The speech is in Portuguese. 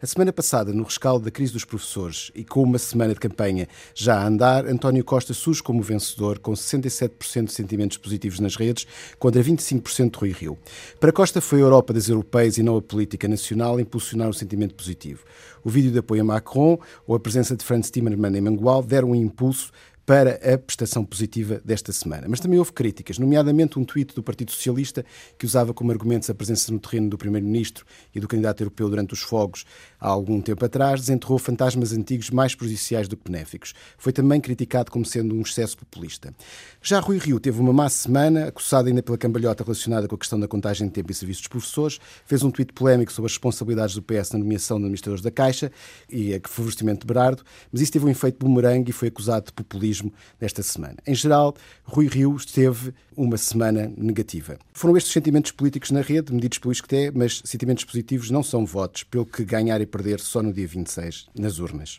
A semana passada, no rescaldo da crise dos professores e com uma semana de campanha já a andar, António Costa surge como vencedor, com 67% de sentimentos positivos nas redes, contra 25% de Rui Rio. Para Costa foi a Europa das europeias e não a política nacional impulsionar o sentimento positivo. O vídeo de apoio a Macron ou a presença de Franz Timmermans em Mangual deram um impulso para a prestação positiva desta semana. Mas também houve críticas, nomeadamente um tweet do Partido Socialista que usava como argumentos a presença no terreno do Primeiro-Ministro e do candidato europeu durante os fogos há algum tempo atrás, desenterrou fantasmas antigos mais prejudiciais do que benéficos. Foi também criticado como sendo um excesso populista. Já Rui Rio teve uma má semana, acusado ainda pela cambalhota relacionada com a questão da contagem de tempo e serviços dos professores, fez um tweet polémico sobre as responsabilidades do PS na nomeação de administradores da Caixa e a favorecimento de Berardo, mas isso teve um efeito bumerangue e foi acusado de populismo nesta semana. Em geral, Rui Rio esteve uma semana negativa. Foram estes sentimentos políticos na rede, medidos pelo ISCTE, mas sentimentos positivos não são votos, pelo que ganhar e perder só no dia 26, nas urnas.